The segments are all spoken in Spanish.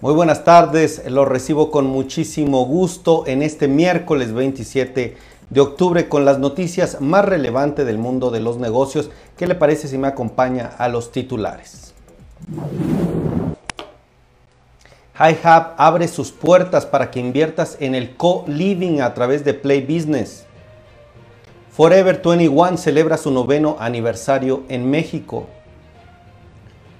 Muy buenas tardes, lo recibo con muchísimo gusto en este miércoles 27 de octubre con las noticias más relevantes del mundo de los negocios. ¿Qué le parece si me acompaña a los titulares? HiHub abre sus puertas para que inviertas en el co-living a través de Play Business. Forever 21 celebra su noveno aniversario en México.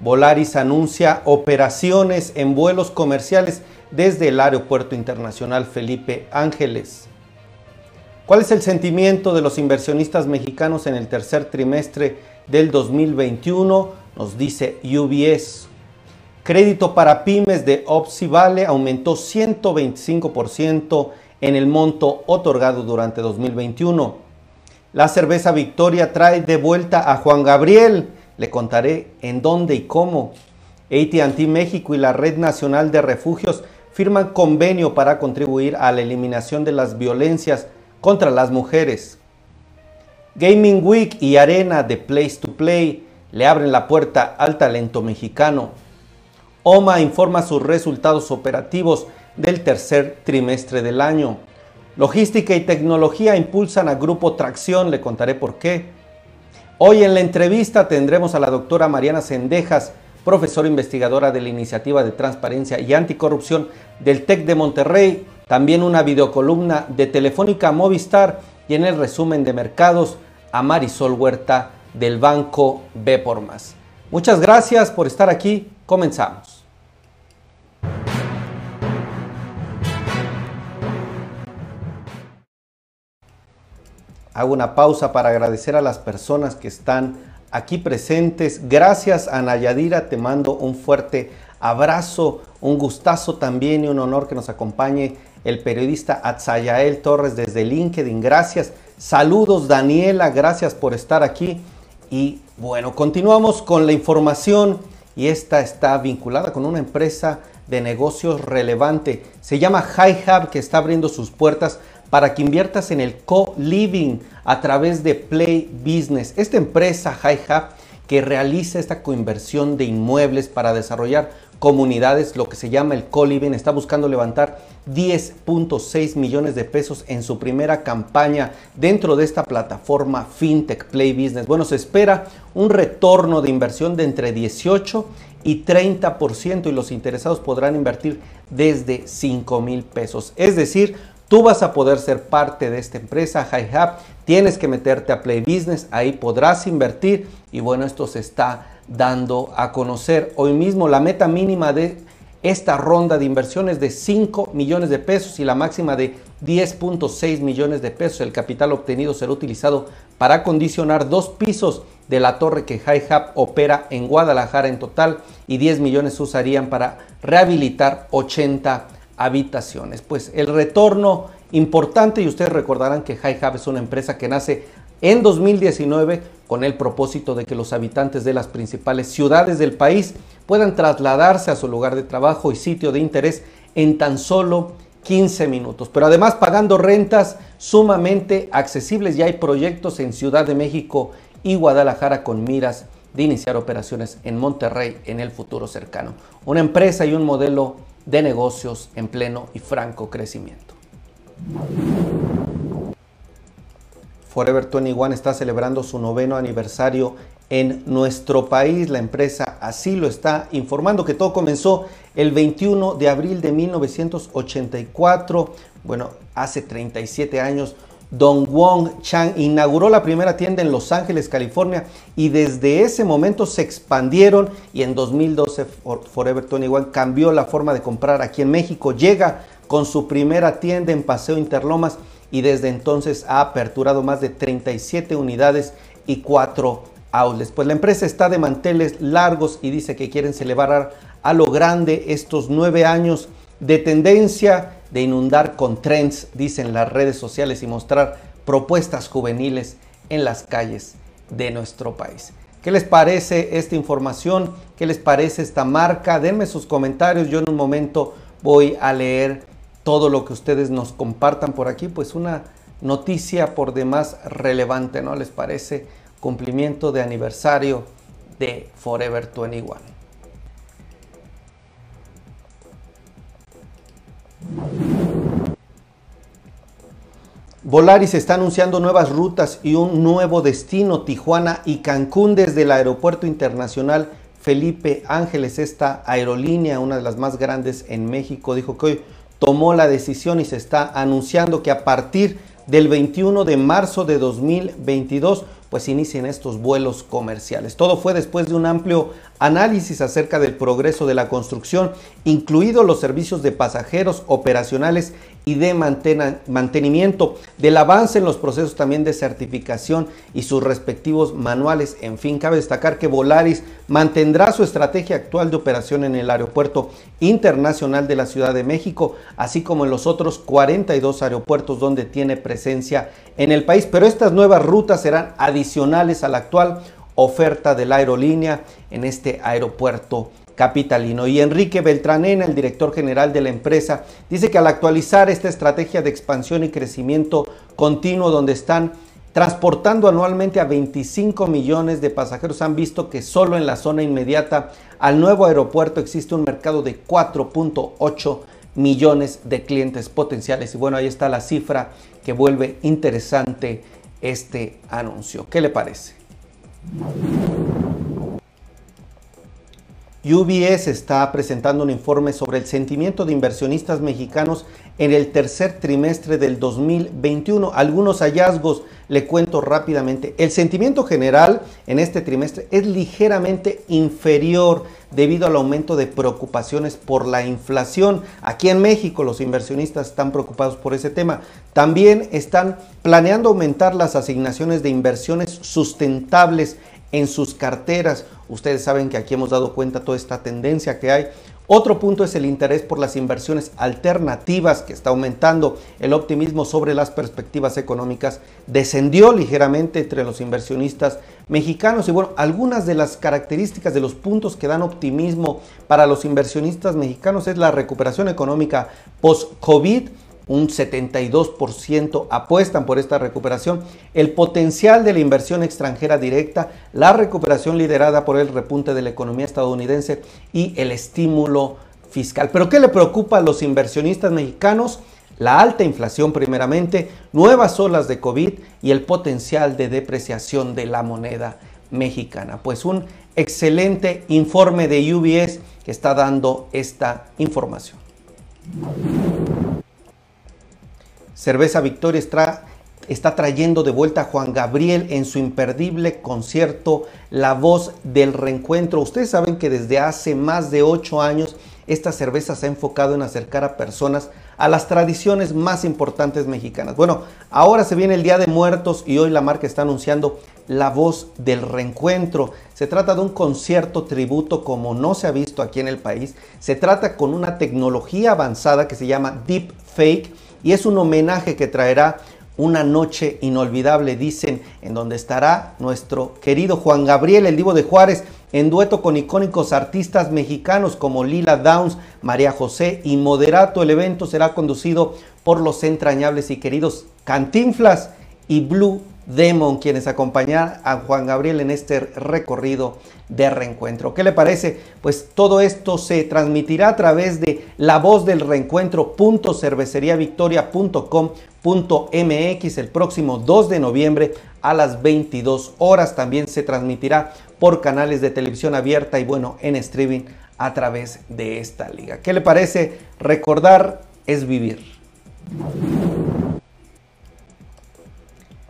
Volaris anuncia operaciones en vuelos comerciales desde el Aeropuerto Internacional Felipe Ángeles. ¿Cuál es el sentimiento de los inversionistas mexicanos en el tercer trimestre del 2021? Nos dice UBS. Crédito para pymes de Opsivale aumentó 125% en el monto otorgado durante 2021. La cerveza Victoria trae de vuelta a Juan Gabriel le contaré en dónde y cómo. ATT México y la Red Nacional de Refugios firman convenio para contribuir a la eliminación de las violencias contra las mujeres. Gaming Week y Arena de Place to Play le abren la puerta al talento mexicano. OMA informa sus resultados operativos del tercer trimestre del año. Logística y tecnología impulsan a Grupo Tracción, le contaré por qué. Hoy en la entrevista tendremos a la doctora Mariana Sendejas, profesora investigadora de la Iniciativa de Transparencia y Anticorrupción del TEC de Monterrey, también una videocolumna de Telefónica Movistar y en el resumen de mercados a Marisol Huerta del Banco B por Más. Muchas gracias por estar aquí, comenzamos. Hago una pausa para agradecer a las personas que están aquí presentes. Gracias a Nayadira, te mando un fuerte abrazo, un gustazo también y un honor que nos acompañe el periodista Atzayael Torres desde LinkedIn. Gracias. Saludos Daniela, gracias por estar aquí. Y bueno, continuamos con la información y esta está vinculada con una empresa de negocios relevante. Se llama HiHub que está abriendo sus puertas para que inviertas en el co-living a través de Play Business. Esta empresa, HiHub, que realiza esta coinversión de inmuebles para desarrollar comunidades, lo que se llama el co-living, está buscando levantar 10.6 millones de pesos en su primera campaña dentro de esta plataforma FinTech Play Business. Bueno, se espera un retorno de inversión de entre 18 y 30% y los interesados podrán invertir desde 5 mil pesos. Es decir, Tú vas a poder ser parte de esta empresa, HiHub. Tienes que meterte a Play Business, ahí podrás invertir y bueno, esto se está dando a conocer. Hoy mismo la meta mínima de esta ronda de inversiones de 5 millones de pesos y la máxima de 10.6 millones de pesos. El capital obtenido será utilizado para acondicionar dos pisos de la torre que HiHub opera en Guadalajara en total y 10 millones usarían para rehabilitar 80 habitaciones. Pues el retorno importante, y ustedes recordarán que HiHub es una empresa que nace en 2019 con el propósito de que los habitantes de las principales ciudades del país puedan trasladarse a su lugar de trabajo y sitio de interés en tan solo 15 minutos. Pero además pagando rentas sumamente accesibles. Ya hay proyectos en Ciudad de México y Guadalajara con miras de iniciar operaciones en Monterrey en el futuro cercano. Una empresa y un modelo de negocios en pleno y franco crecimiento. Forever 21 está celebrando su noveno aniversario en nuestro país. La empresa así lo está informando que todo comenzó el 21 de abril de 1984. Bueno, hace 37 años Don Wong Chang inauguró la primera tienda en Los Ángeles, California, y desde ese momento se expandieron y en 2012 Forever 21 cambió la forma de comprar aquí en México. Llega con su primera tienda en Paseo Interlomas y desde entonces ha aperturado más de 37 unidades y 4 outlets. Pues la empresa está de manteles largos y dice que quieren celebrar a lo grande estos nueve años de tendencia de inundar con trends, dicen las redes sociales, y mostrar propuestas juveniles en las calles de nuestro país. ¿Qué les parece esta información? ¿Qué les parece esta marca? Denme sus comentarios. Yo en un momento voy a leer todo lo que ustedes nos compartan por aquí. Pues una noticia por demás relevante, ¿no? ¿Les parece? Cumplimiento de aniversario de Forever 21. Volaris está anunciando nuevas rutas y un nuevo destino, Tijuana y Cancún desde el Aeropuerto Internacional Felipe Ángeles. Esta aerolínea, una de las más grandes en México, dijo que hoy tomó la decisión y se está anunciando que a partir del 21 de marzo de 2022 pues inicien estos vuelos comerciales. Todo fue después de un amplio análisis acerca del progreso de la construcción, incluidos los servicios de pasajeros operacionales y de mantenimiento, del avance en los procesos también de certificación y sus respectivos manuales. En fin, cabe destacar que Volaris mantendrá su estrategia actual de operación en el Aeropuerto Internacional de la Ciudad de México, así como en los otros 42 aeropuertos donde tiene presencia en el país. Pero estas nuevas rutas serán adicionales a la actual oferta de la aerolínea en este aeropuerto capitalino. Y Enrique Beltranena, el director general de la empresa, dice que al actualizar esta estrategia de expansión y crecimiento continuo donde están transportando anualmente a 25 millones de pasajeros, han visto que solo en la zona inmediata al nuevo aeropuerto existe un mercado de 4.8 millones de clientes potenciales. Y bueno, ahí está la cifra que vuelve interesante este anuncio. ¿Qué le parece? UBS está presentando un informe sobre el sentimiento de inversionistas mexicanos en el tercer trimestre del 2021. Algunos hallazgos le cuento rápidamente. El sentimiento general en este trimestre es ligeramente inferior debido al aumento de preocupaciones por la inflación. Aquí en México los inversionistas están preocupados por ese tema. También están planeando aumentar las asignaciones de inversiones sustentables en sus carteras. Ustedes saben que aquí hemos dado cuenta toda esta tendencia que hay. Otro punto es el interés por las inversiones alternativas que está aumentando. El optimismo sobre las perspectivas económicas descendió ligeramente entre los inversionistas mexicanos. Y bueno, algunas de las características de los puntos que dan optimismo para los inversionistas mexicanos es la recuperación económica post-COVID un 72% apuestan por esta recuperación, el potencial de la inversión extranjera directa, la recuperación liderada por el repunte de la economía estadounidense y el estímulo fiscal. Pero ¿qué le preocupa a los inversionistas mexicanos? La alta inflación primeramente, nuevas olas de COVID y el potencial de depreciación de la moneda mexicana. Pues un excelente informe de UBS que está dando esta información. Cerveza Victoria está, trayendo de vuelta a Juan Gabriel en su imperdible concierto La Voz del Reencuentro. Ustedes saben que desde hace más de ocho años esta cerveza se ha enfocado en acercar a personas a las tradiciones más importantes mexicanas. Bueno, ahora se viene el Día de Muertos y hoy la marca está anunciando la voz del reencuentro. Se trata de un concierto tributo como no se ha visto aquí en el país. Se trata con una tecnología avanzada que se llama Deep Fake y es un homenaje que traerá una noche inolvidable, dicen, en donde estará nuestro querido Juan Gabriel, el Divo de Juárez, en dueto con icónicos artistas mexicanos como Lila Downs, María José y Moderato. El evento será conducido por los entrañables y queridos Cantinflas y Blue Demon, quienes acompañarán a Juan Gabriel en este recorrido de reencuentro. ¿Qué le parece? Pues todo esto se transmitirá a través de la voz del reencuentro.cerveceriavictoria.com.mx el próximo 2 de noviembre a las 22 horas. También se transmitirá por canales de televisión abierta y bueno, en streaming a través de esta liga. ¿Qué le parece? Recordar es vivir.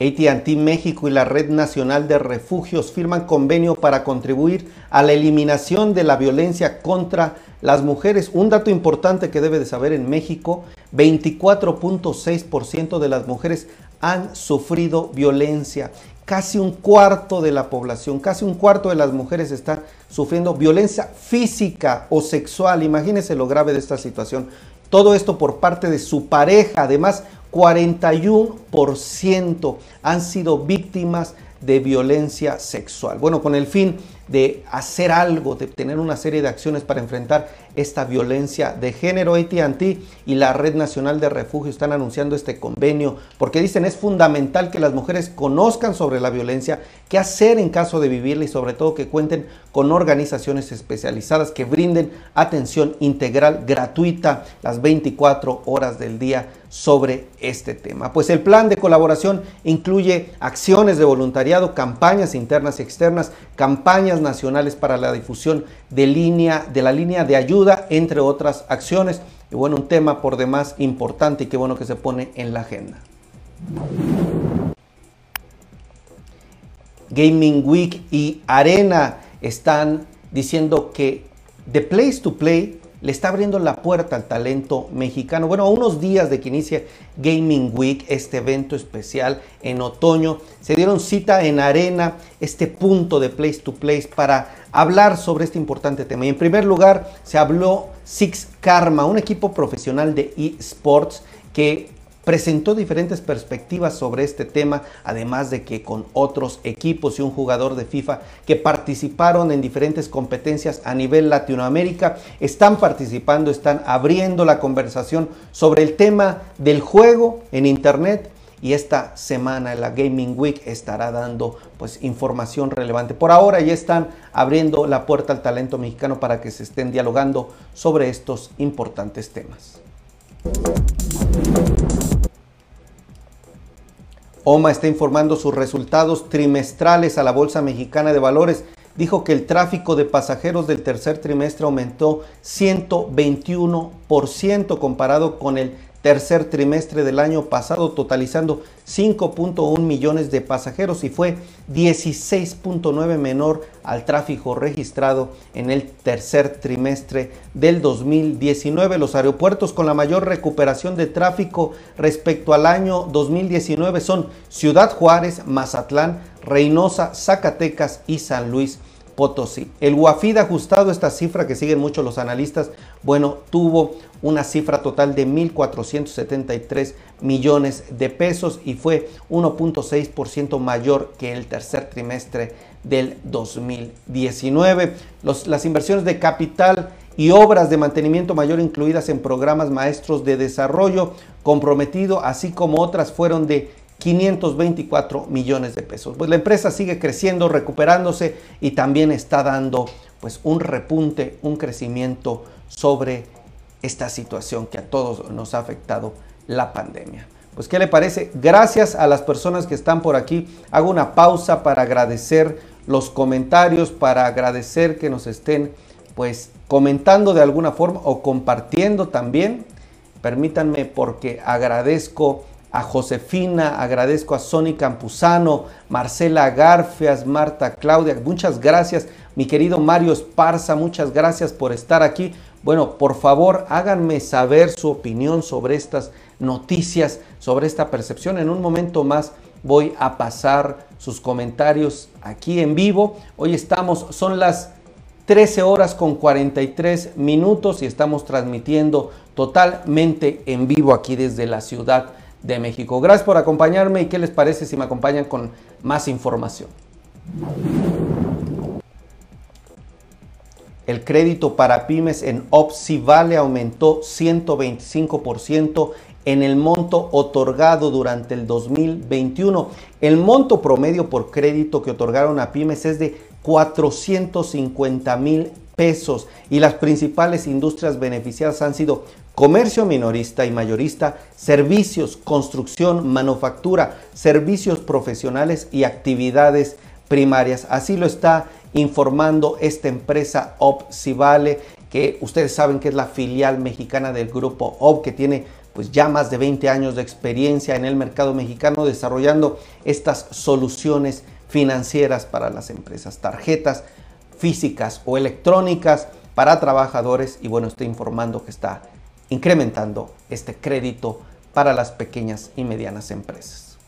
ATT México y la Red Nacional de Refugios firman convenio para contribuir a la eliminación de la violencia contra las mujeres. Un dato importante que debe de saber en México, 24.6% de las mujeres han sufrido violencia. Casi un cuarto de la población, casi un cuarto de las mujeres están sufriendo violencia física o sexual. Imagínense lo grave de esta situación. Todo esto por parte de su pareja. Además, 41% han sido víctimas de violencia sexual. Bueno, con el fin de hacer algo, de tener una serie de acciones para enfrentar esta violencia de género. ATT y la Red Nacional de Refugio están anunciando este convenio porque dicen es fundamental que las mujeres conozcan sobre la violencia, qué hacer en caso de vivirla y sobre todo que cuenten con organizaciones especializadas que brinden atención integral gratuita las 24 horas del día sobre este tema. Pues el plan de colaboración incluye acciones de voluntariado, campañas internas y externas, campañas nacionales para la difusión de, línea, de la línea de ayuda, entre otras acciones. Y bueno, un tema por demás importante y qué bueno que se pone en la agenda. Gaming Week y Arena están diciendo que The Place to Play le está abriendo la puerta al talento mexicano. Bueno, a unos días de que inicie Gaming Week, este evento especial en otoño, se dieron cita en Arena, este punto de Place to Place, para hablar sobre este importante tema. Y en primer lugar, se habló Six Karma, un equipo profesional de eSports que presentó diferentes perspectivas sobre este tema, además de que con otros equipos y un jugador de FIFA que participaron en diferentes competencias a nivel Latinoamérica, están participando, están abriendo la conversación sobre el tema del juego en Internet y esta semana la Gaming Week estará dando pues información relevante. Por ahora ya están abriendo la puerta al talento mexicano para que se estén dialogando sobre estos importantes temas. OMA está informando sus resultados trimestrales a la Bolsa Mexicana de Valores. Dijo que el tráfico de pasajeros del tercer trimestre aumentó 121% comparado con el tercer trimestre del año pasado, totalizando 5.1 millones de pasajeros y fue 16.9 menor al tráfico registrado en el tercer trimestre del 2019. Los aeropuertos con la mayor recuperación de tráfico respecto al año 2019 son Ciudad Juárez, Mazatlán, Reynosa, Zacatecas y San Luis Potosí. El UAFID ajustado, esta cifra que siguen muchos los analistas, bueno, tuvo una cifra total de 1.473 millones de pesos y fue 1.6% mayor que el tercer trimestre del 2019. las inversiones de capital y obras de mantenimiento mayor incluidas en programas maestros de desarrollo comprometido, así como otras fueron de 524 millones de pesos. Pues la empresa sigue creciendo, recuperándose y también está dando pues un repunte, un crecimiento sobre esta situación que a todos nos ha afectado la pandemia. Pues ¿qué le parece? Gracias a las personas que están por aquí. Hago una pausa para agradecer los comentarios, para agradecer que nos estén pues comentando de alguna forma o compartiendo también. Permítanme porque agradezco a Josefina, agradezco a Sony Campuzano, Marcela Garfias, Marta Claudia, muchas gracias, mi querido Mario Esparza, muchas gracias por estar aquí. Bueno, por favor, háganme saber su opinión sobre estas noticias, sobre esta percepción. En un momento más voy a pasar sus comentarios aquí en vivo. Hoy estamos, son las 13 horas con 43 minutos y estamos transmitiendo totalmente en vivo aquí desde la ciudad de México. Gracias por acompañarme y qué les parece si me acompañan con más información. El crédito para pymes en Vale aumentó 125% en el monto otorgado durante el 2021. El monto promedio por crédito que otorgaron a pymes es de 450 mil pesos y las principales industrias beneficiadas han sido comercio minorista y mayorista, servicios, construcción, manufactura, servicios profesionales y actividades primarias. Así lo está informando esta empresa Opsivale, que ustedes saben que es la filial mexicana del grupo OP, que tiene pues ya más de 20 años de experiencia en el mercado mexicano desarrollando estas soluciones financieras para las empresas, tarjetas físicas o electrónicas para trabajadores y bueno, estoy informando que está incrementando este crédito para las pequeñas y medianas empresas.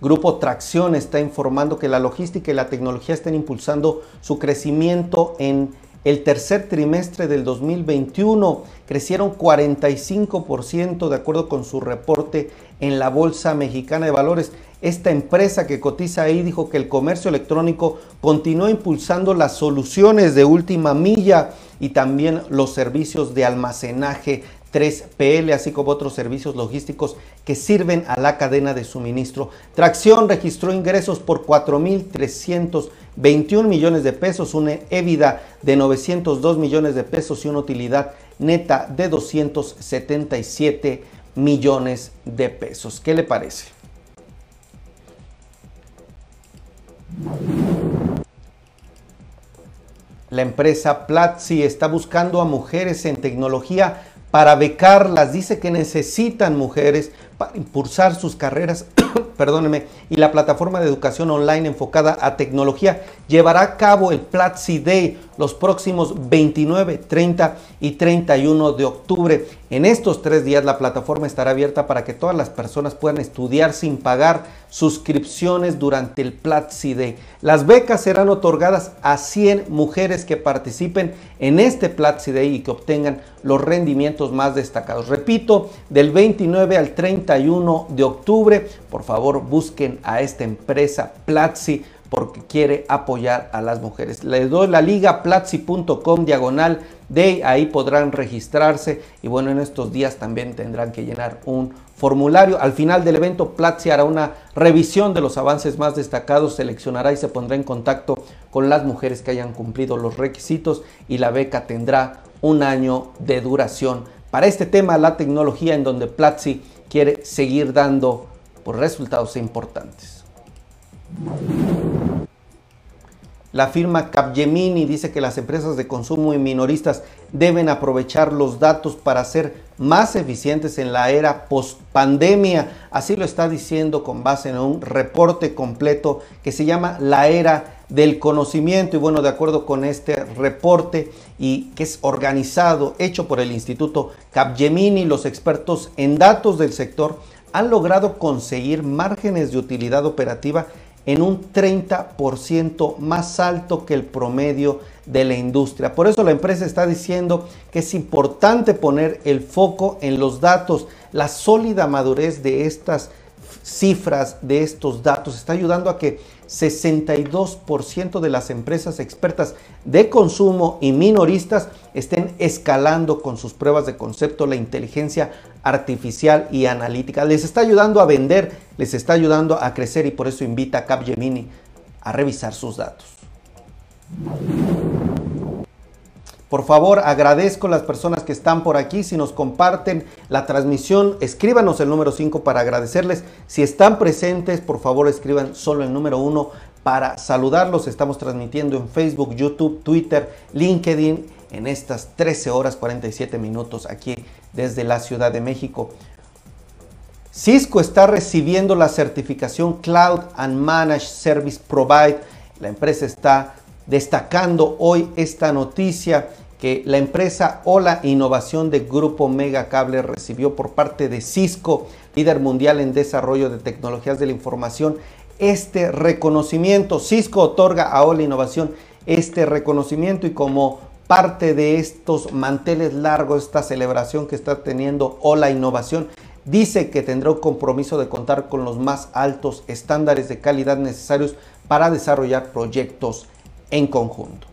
Grupo Tracción está informando que la logística y la tecnología están impulsando su crecimiento en el tercer trimestre del 2021. Crecieron 45% de acuerdo con su reporte en la Bolsa Mexicana de Valores. Esta empresa que cotiza ahí dijo que el comercio electrónico continúa impulsando las soluciones de última milla y también los servicios de almacenaje 3PL, así como otros servicios logísticos que sirven a la cadena de suministro. Tracción registró ingresos por 4.321 millones de pesos, una EBITDA de 902 millones de pesos y una utilidad neta de 277 millones de pesos. ¿Qué le parece? La empresa Platzi está buscando a mujeres en tecnología para becarlas. Dice que necesitan mujeres para impulsar sus carreras, perdóneme, y la plataforma de educación online enfocada a tecnología llevará a cabo el Platzi Day los próximos 29, 30 y 31 de octubre. En estos tres días la plataforma estará abierta para que todas las personas puedan estudiar sin pagar suscripciones durante el Platzi Day. Las becas serán otorgadas a 100 mujeres que participen en este Platzi Day y que obtengan los rendimientos más destacados. Repito, del 29 al 31 de octubre, por favor busquen a esta empresa Platzi porque quiere apoyar a las mujeres. Les doy la liga platzi.com diagonal de ahí podrán registrarse y bueno, en estos días también tendrán que llenar un formulario. Al final del evento, Platzi hará una revisión de los avances más destacados, seleccionará y se pondrá en contacto con las mujeres que hayan cumplido los requisitos y la beca tendrá un año de duración. Para este tema, la tecnología en donde Platzi quiere seguir dando resultados importantes. La firma Capgemini dice que las empresas de consumo y minoristas deben aprovechar los datos para ser más eficientes en la era post-pandemia. Así lo está diciendo con base en un reporte completo que se llama La Era del Conocimiento. Y bueno, de acuerdo con este reporte y que es organizado, hecho por el Instituto Capgemini, los expertos en datos del sector han logrado conseguir márgenes de utilidad operativa en un 30% más alto que el promedio de la industria. Por eso la empresa está diciendo que es importante poner el foco en los datos. La sólida madurez de estas cifras, de estos datos, está ayudando a que 62% de las empresas expertas de consumo y minoristas estén escalando con sus pruebas de concepto la inteligencia artificial y analítica. Les está ayudando a vender, les está ayudando a crecer y por eso invita a Capgemini a revisar sus datos. Por favor, agradezco a las personas que están por aquí. Si nos comparten la transmisión, escríbanos el número 5 para agradecerles. Si están presentes, por favor, escriban solo el número 1 para saludarlos. Estamos transmitiendo en Facebook, YouTube, Twitter, LinkedIn en estas 13 horas 47 minutos aquí desde la Ciudad de México. Cisco está recibiendo la certificación Cloud and Managed Service Provide. La empresa está destacando hoy esta noticia que la empresa Ola Innovación de Grupo Mega Cable recibió por parte de Cisco, líder mundial en desarrollo de tecnologías de la información, este reconocimiento. Cisco otorga a Ola Innovación este reconocimiento y como parte de estos manteles largos, esta celebración que está teniendo Ola Innovación, dice que tendrá un compromiso de contar con los más altos estándares de calidad necesarios para desarrollar proyectos en conjunto.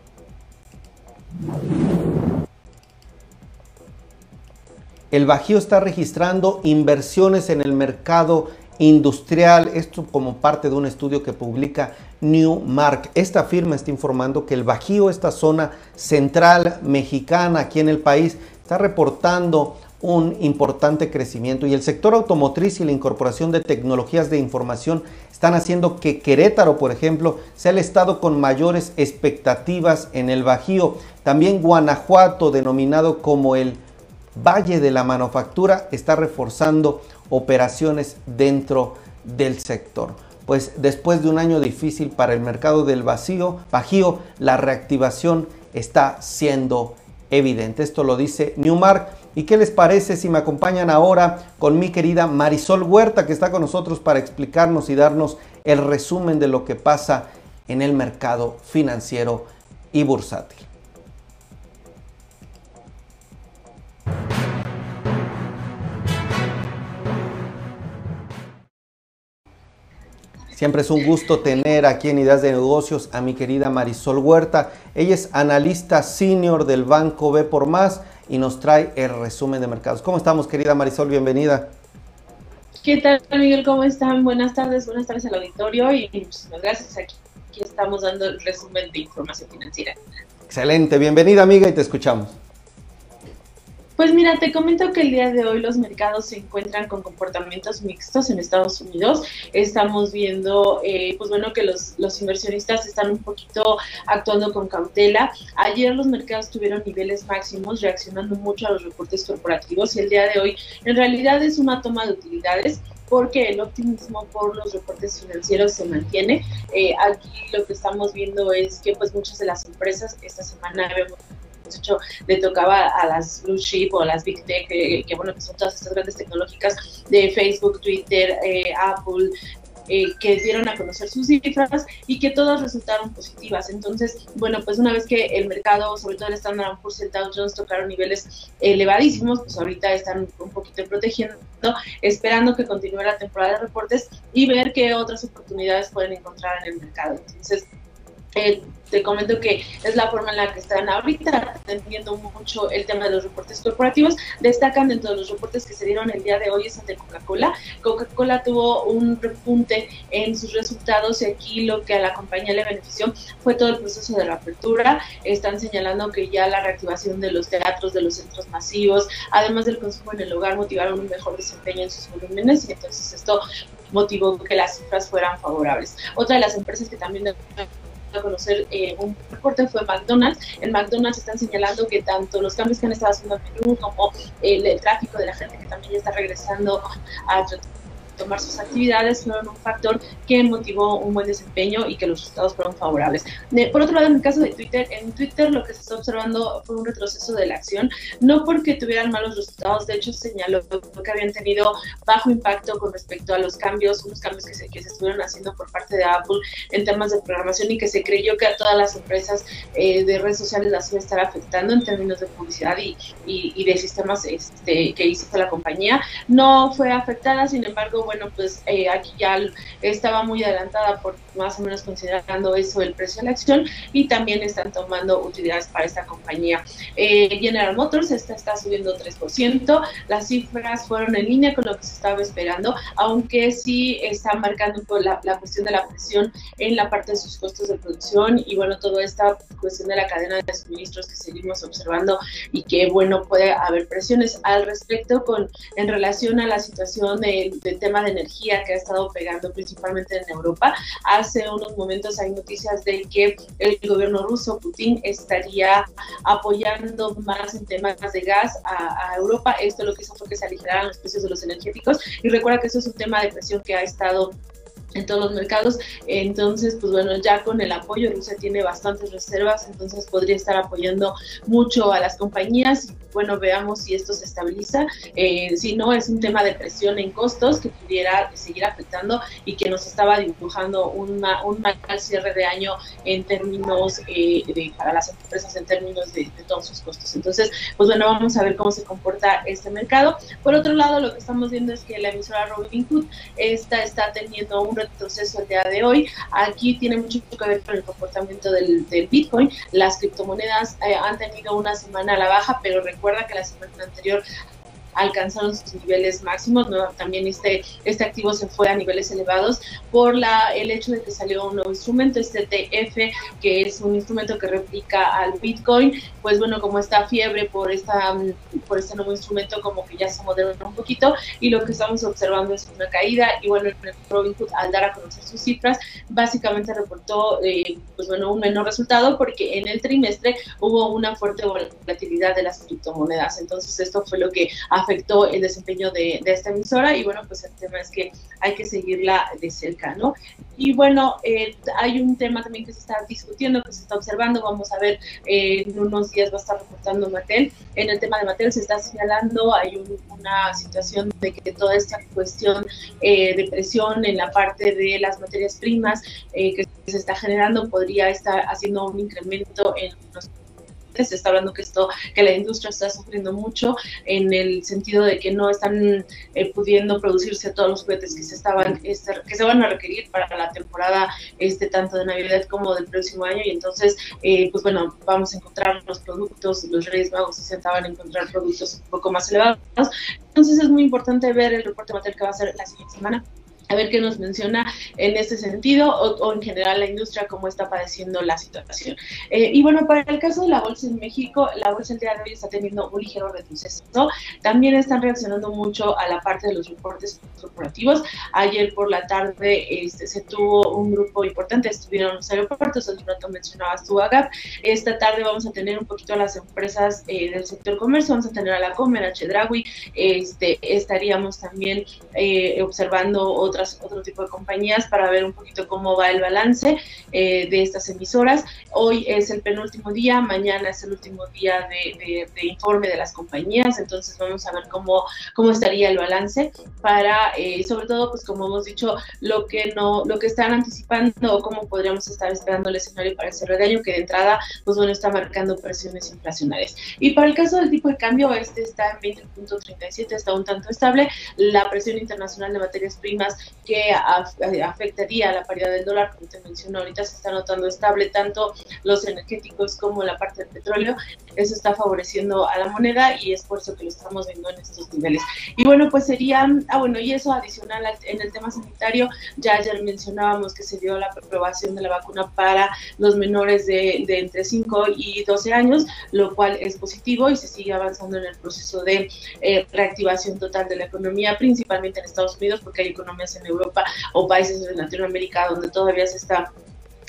El Bajío está registrando inversiones en el mercado industrial, esto como parte de un estudio que publica Newmark. Esta firma está informando que el Bajío, esta zona central mexicana aquí en el país, está reportando un importante crecimiento y el sector automotriz y la incorporación de tecnologías de información están haciendo que Querétaro, por ejemplo, sea el estado con mayores expectativas en el Bajío. También Guanajuato, denominado como el Valle de la Manufactura, está reforzando operaciones dentro del sector. Pues después de un año difícil para el mercado del vacío, Bajío, la reactivación está siendo evidente. Esto lo dice Newmark. ¿Y qué les parece si me acompañan ahora con mi querida Marisol Huerta, que está con nosotros para explicarnos y darnos el resumen de lo que pasa en el mercado financiero y bursátil? Siempre es un gusto tener aquí en Ideas de Negocios a mi querida Marisol Huerta. Ella es analista senior del Banco B por Más y nos trae el resumen de mercados. ¿Cómo estamos, querida Marisol? Bienvenida. ¿Qué tal, Miguel? ¿Cómo están? Buenas tardes, buenas tardes al auditorio y muchísimas gracias. Aquí, aquí estamos dando el resumen de información financiera. Excelente, bienvenida amiga y te escuchamos. Pues mira, te comento que el día de hoy los mercados se encuentran con comportamientos mixtos en Estados Unidos. Estamos viendo, eh, pues bueno, que los, inversionistas están un poquito actuando con cautela. Ayer los mercados tuvieron niveles máximos, reaccionando mucho a los reportes corporativos y el día de hoy en realidad es una toma de utilidades porque el optimismo por los reportes financieros se mantiene. Eh, aquí lo que estamos viendo es que pues muchas de las empresas esta semana vemos de hecho le tocaba a las blue chip o a las big tech, que, bueno, que son todas estas grandes tecnológicas de Facebook, Twitter, eh, Apple, eh, que dieron a conocer sus cifras y que todas resultaron positivas. Entonces, bueno, pues una vez que el mercado, sobre todo el Standard Poor's el Dow Jones tocaron niveles elevadísimos, pues ahorita están un poquito protegiendo, esperando que continúe la temporada de reportes y ver qué otras oportunidades pueden encontrar en el mercado. Entonces, eh, te comento que es la forma en la que están ahorita atendiendo mucho el tema de los reportes corporativos. Destacan dentro de los reportes que se dieron el día de hoy es el de Coca-Cola. Coca-Cola tuvo un repunte en sus resultados y aquí lo que a la compañía le benefició fue todo el proceso de la apertura. Están señalando que ya la reactivación de los teatros, de los centros masivos, además del consumo en el hogar, motivaron un mejor desempeño en sus volúmenes y entonces esto motivó que las cifras fueran favorables. Otra de las empresas que también a conocer eh, un reporte fue McDonald's. En McDonald's están señalando que tanto los cambios que han estado haciendo en Perú como el, tráfico de la gente que también está regresando a tomar sus actividades fueron un factor que motivó un buen desempeño y que los resultados fueron favorables. por otro lado, en el caso de Twitter, en Twitter lo que se está observando fue un retroceso de la acción, no porque tuvieran malos resultados, de hecho señaló que habían tenido bajo impacto con respecto a los cambios, unos cambios que se, que estuvieron haciendo por parte de Apple en temas de programación y que se creyó que a todas las empresas eh, de redes sociales las iba a estar afectando en términos de publicidad y, y, y de sistemas este, que hizo la compañía. No fue afectada, sin embargo, bueno, pues eh, aquí ya estaba muy adelantada por más o menos considerando eso el precio de la acción y también están tomando utilidades para esta compañía. Eh, General Motors esta está subiendo 3%, las cifras fueron en línea con lo que se estaba esperando, aunque sí está marcando la, la cuestión de la presión en la parte de sus costos de producción y bueno, toda esta cuestión de la cadena de suministros que seguimos observando y que bueno, puede haber presiones al respecto con en relación a la situación del tema de energía que ha estado pegando principalmente en Europa. Hace unos momentos hay noticias de que el gobierno ruso, Putin, estaría apoyando más en temas de gas a, Europa. Esto lo que hizo fue que se aligeraran los precios de los energéticos. Y recuerda que eso es un tema de presión que ha estado en todos los mercados. Entonces, pues bueno, ya con el apoyo, Rusia tiene bastantes reservas, entonces podría estar apoyando mucho a las compañías. Bueno, veamos si esto se estabiliza. Eh, si no, es un tema de presión en costos que pudiera seguir afectando y que nos estaba dibujando un mal cierre de año en términos eh, de, para las empresas, en términos de, de todos sus costos. Entonces, pues bueno, vamos a ver cómo se comporta este mercado. Por otro lado, lo que estamos viendo es que la emisora Robinhood esta está teniendo un el día de hoy. Aquí tiene mucho que ver con el comportamiento del, Bitcoin. Las criptomonedas eh, han tenido una semana a la baja, pero recuerda que la semana anterior alcanzaron sus niveles máximos. También este, este activo se fue a niveles elevados por la, el hecho de que salió un nuevo instrumento, este TF, que es un instrumento que replica al Bitcoin. Pues bueno, como está fiebre por, esta, por este nuevo instrumento, como que ya se moderó un poquito y lo que estamos observando es una caída. Y bueno, el Robinhood, al dar a conocer sus cifras, básicamente reportó eh, pues bueno, un menor resultado porque en el trimestre hubo una fuerte volatilidad de las criptomonedas. Entonces, esto fue lo que afectó el desempeño de, esta emisora y bueno, pues el tema es que hay que seguirla de cerca, ¿no? Y bueno, eh, hay un tema también que se está discutiendo, que se está observando, vamos a ver, eh, en unos días va a estar reportando Mattel. En el tema de Mattel se está señalando, hay una situación de que toda esta cuestión eh, de presión en la parte de las materias primas que se está generando podría estar haciendo un incremento en los Se está hablando que esto, que la industria está sufriendo mucho en el sentido de que no están eh, pudiendo producirse todos los juguetes que se estaban, este, que se van a requerir para la temporada este tanto de Navidad como del próximo año. Y entonces eh, pues bueno vamos a encontrar los productos los Reyes Magos se sentaban a encontrar productos un poco más elevados. Entonces es muy importante ver el reporte material que va a ser la siguiente semana a ver qué nos menciona en este sentido o, en general la industria cómo está padeciendo la situación. Eh, y bueno, para el caso de la bolsa en México, la bolsa el día de hoy está teniendo un ligero retroceso. También están reaccionando mucho a la parte de los reportes corporativos. Ayer por la tarde este, se tuvo un grupo importante, estuvieron los aeropuertos, el rato mencionabas tu AGAP. Esta tarde vamos a tener un poquito a las empresas eh, del sector comercio, vamos a tener a la Comer, a Chedraui, este, estaríamos también eh, observando otros otro tipo de compañías para ver un poquito cómo va el balance eh, de estas emisoras. Hoy es el penúltimo día, mañana es el último día de, informe de las compañías, entonces vamos a ver cómo, cómo estaría el balance para, eh, sobre todo, pues como hemos dicho, lo que no, lo que están anticipando o cómo podríamos estar esperando el escenario para el cierre de año, que de entrada, pues bueno, está marcando presiones inflacionarias. Y para el caso del tipo de cambio, este está en 20.37, está un tanto estable. La presión internacional de materias primas que eh, afectaría a la paridad del dólar, como te menciono ahorita, se está notando estable tanto los energéticos como la parte del petróleo, eso está favoreciendo a la moneda y es por eso que lo estamos viendo en estos niveles. Y bueno, pues sería, ah bueno, y eso adicional en el tema sanitario, ya ayer mencionábamos que se dio la aprobación de la vacuna para los menores de, entre 5 y 12 años, lo cual es positivo y se sigue avanzando en el proceso de eh, reactivación total de la economía, principalmente en Estados Unidos, porque hay economías en Europa o países de Latinoamérica donde todavía se está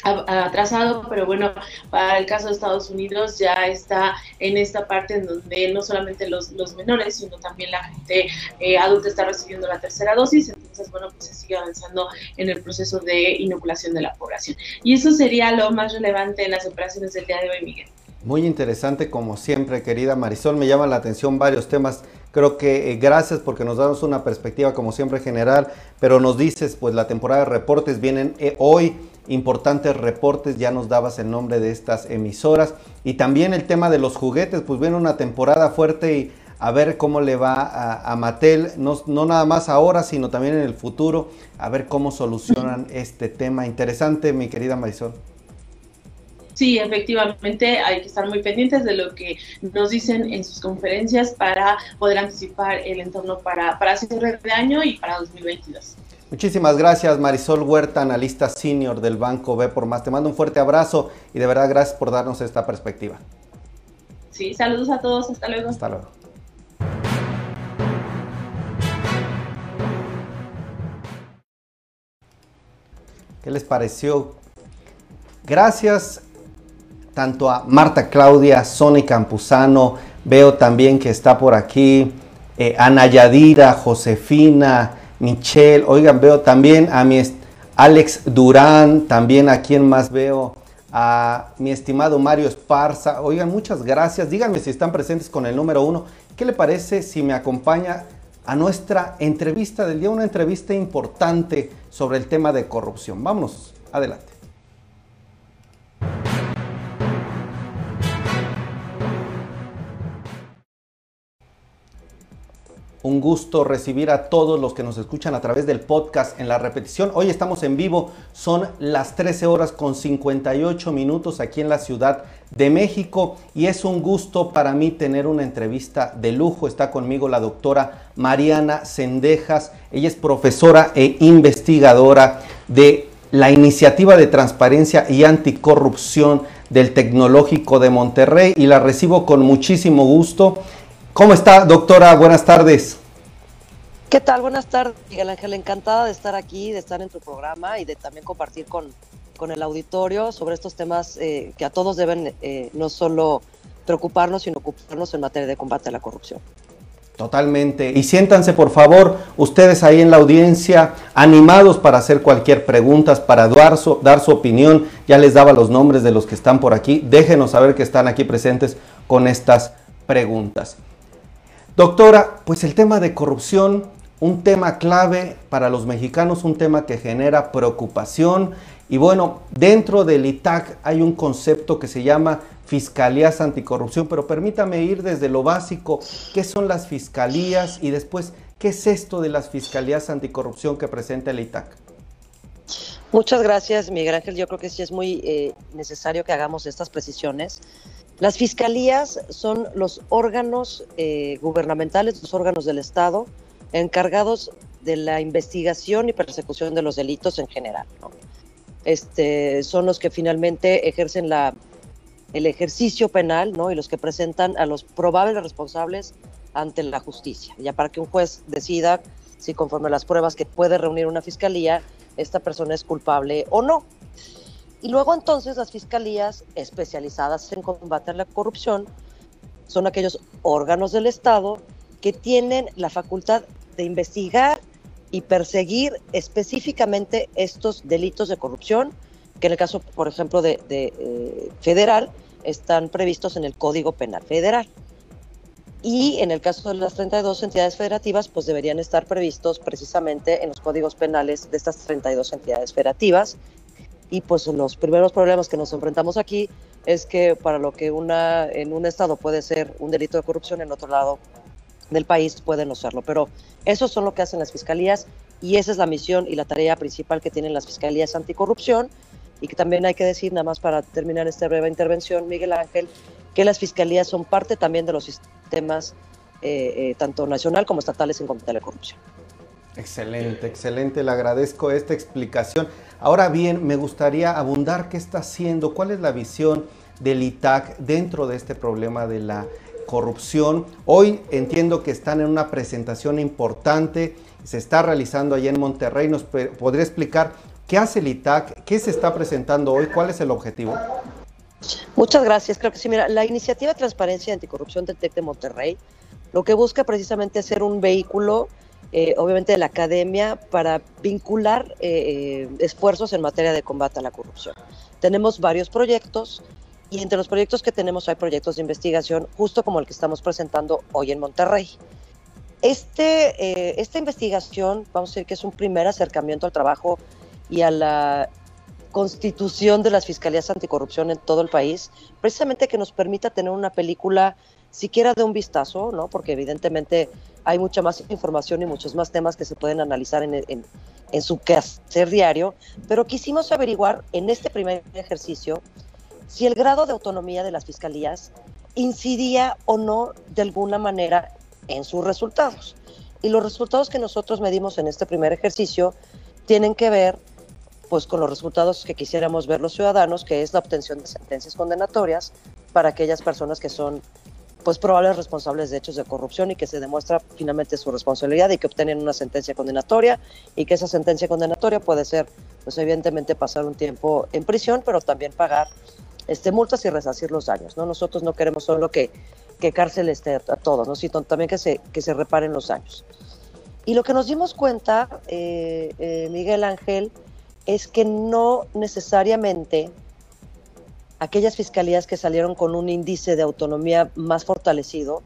atrasado, pero bueno, para el caso de Estados Unidos ya está en esta parte en donde no solamente los, los menores, sino también la gente eh, adulta está recibiendo la tercera dosis, entonces bueno, pues se sigue avanzando en el proceso de inoculación de la población. Y eso sería lo más relevante en las operaciones del día de hoy, Miguel. Muy interesante como siempre, querida Marisol, me llama la atención varios temas. Creo que eh, gracias porque nos damos una perspectiva como siempre general, pero nos dices, pues la temporada de reportes. Vienen eh, hoy, importantes reportes, ya nos dabas el nombre de estas emisoras. Y también el tema de los juguetes, pues viene una temporada fuerte y a ver cómo le va a, Mattel, no, no, nada más ahora, sino también en el futuro, a ver cómo solucionan este tema. Interesante, mi querida Marisol. Sí, efectivamente hay que estar muy pendientes de lo que nos dicen en sus conferencias para poder anticipar el entorno para, para cierre de año y para 2022. Muchísimas gracias Marisol Huerta, analista senior del Banco B por Más. Te mando un fuerte abrazo y de verdad gracias por darnos esta perspectiva. Sí, saludos a todos, hasta luego. Hasta luego. ¿Qué les pareció? Gracias tanto a Marta Claudia, Sony Campuzano, veo también que está por aquí eh, Ana Yadira, Josefina, Michelle, oigan, veo también a mi Alex Durán, también a quien más veo, a mi estimado Mario Esparza, oigan, muchas gracias, díganme si están presentes con el número uno, ¿qué le parece si me acompaña a nuestra entrevista del día, una entrevista importante sobre el tema de corrupción? Vámonos, adelante. Un gusto recibir a todos los que nos escuchan a través del podcast en la repetición. Hoy estamos en vivo, son las 13 horas con 58 minutos aquí en la Ciudad de México y es un gusto para mí tener una entrevista de lujo. Está conmigo la doctora Mariana Sendejas. Ella es profesora e investigadora de la Iniciativa de Transparencia y Anticorrupción del Tecnológico de Monterrey y la recibo con muchísimo gusto. ¿Cómo está, doctora? Buenas tardes. ¿Qué tal? Buenas tardes, Miguel Ángel. Encantada de estar aquí, de estar en tu programa y de también compartir con, con el auditorio sobre estos temas eh, que a todos deben eh, no solo preocuparnos, sino ocuparnos en materia de combate a la corrupción. Totalmente. Y siéntanse, por favor, ustedes ahí en la audiencia, animados para hacer cualquier pregunta, para dar su, dar su opinión. Ya les daba los nombres de los que están por aquí. Déjenos saber que están aquí presentes con estas preguntas. Doctora, pues el tema de corrupción, un tema clave para los mexicanos, un tema que genera preocupación Y bueno, dentro del ITAC hay un concepto que se llama Fiscalías Anticorrupción, pero permítame ir desde lo básico, ¿qué son las fiscalías? Y después, ¿qué es esto de las Fiscalías Anticorrupción que presenta el ITAC? Muchas gracias, Miguel Ángel. Yo creo que sí es muy eh, necesario que hagamos estas precisiones. Las fiscalías son los órganos eh, gubernamentales, los órganos del Estado, encargados de la investigación y persecución de los delitos en general. Este, son los que finalmente ejercen el ejercicio penal ¿no? y los que presentan a los probables responsables ante la justicia, ya para que un juez decida si conforme a las pruebas que puede reunir una fiscalía, esta persona es culpable o no. Y luego entonces las fiscalías especializadas en combatir la corrupción son aquellos órganos del Estado que tienen la facultad de investigar y perseguir específicamente estos delitos de corrupción, que en el caso, por ejemplo, de, eh, federal, están previstos en el Código Penal Federal. Y en el caso de las 32 entidades federativas, pues deberían estar previstos precisamente en los códigos penales de estas 32 entidades federativas. Y pues los primeros problemas que nos enfrentamos aquí es que para lo que una, en un estado puede ser un delito de corrupción, en otro lado del país puede no serlo. Pero eso son lo que hacen las fiscalías y esa es la misión y la tarea principal que tienen las fiscalías anticorrupción. Y que también hay que decir, nada más para terminar esta breve intervención, Miguel Ángel, que las fiscalías son parte también de los sistemas eh, eh, tanto nacional como estatales en contra de la corrupción. Excelente, excelente, le agradezco esta explicación. Ahora bien, me gustaría abundar qué está haciendo, cuál es la visión del ITAC dentro de este problema de la corrupción. Hoy entiendo que están en una presentación importante, se está realizando allá en Monterrey. ¿Nos podría explicar qué hace el ITAC, qué se está presentando hoy, cuál es el objetivo? Muchas gracias. Creo que sí, mira, la iniciativa Transparencia y Anticorrupción del TEC de Monterrey lo que busca precisamente es ser un vehículo, eh, obviamente, de la academia para vincular eh, esfuerzos en materia de combate a la corrupción. Tenemos varios proyectos y entre los proyectos que tenemos hay proyectos de investigación, justo como el que estamos presentando hoy en Monterrey. Este, eh, esta investigación, vamos a decir que es un primer acercamiento al trabajo y a la constitución de las fiscalías anticorrupción en todo el país, precisamente que nos permita tener una película siquiera de un vistazo, ¿no? Porque evidentemente hay mucha más información y muchos más temas que se pueden analizar en, en, en su quehacer diario, pero quisimos averiguar en este primer ejercicio si el grado de autonomía de las fiscalías incidía o no de alguna manera en sus resultados. Y los resultados que nosotros medimos en este primer ejercicio tienen que ver pues con los resultados que quisiéramos ver los ciudadanos, que es la obtención de sentencias condenatorias para aquellas personas que son pues probables responsables de hechos de corrupción y que se demuestra finalmente su responsabilidad y que obtienen una sentencia condenatoria y que esa sentencia condenatoria puede ser pues evidentemente pasar un tiempo en prisión, pero también pagar este, multas y resarcir los daños. ¿no? Nosotros no queremos solo que, que cárcel esté a todos, ¿no? sino también que se, que se reparen los daños. Y lo que nos dimos cuenta, eh, eh, Miguel Ángel, es que no necesariamente aquellas fiscalías que salieron con un índice de autonomía más fortalecido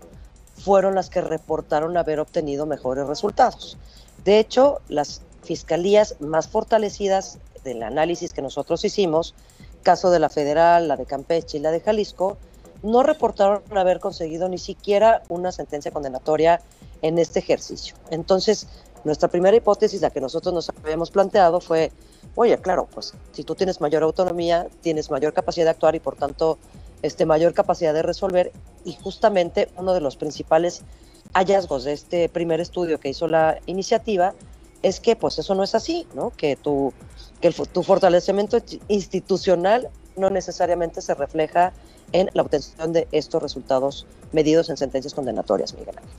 fueron las que reportaron haber obtenido mejores resultados. De hecho, las fiscalías más fortalecidas del análisis que nosotros hicimos caso de la federal, la de Campeche y la de Jalisco, no reportaron haber conseguido ni siquiera una sentencia condenatoria en este ejercicio. Entonces, nuestra primera hipótesis, la que nosotros nos habíamos planteado, fue, oye, claro, pues si tú tienes mayor autonomía, tienes mayor capacidad de actuar y por tanto este, mayor capacidad de resolver. Y justamente uno de los principales hallazgos de este primer estudio que hizo la iniciativa es que pues eso no es así, ¿no? Que tu, que tu fortalecimiento institucional no necesariamente se refleja en la obtención de estos resultados medidos en sentencias condenatorias, Miguel Ángel.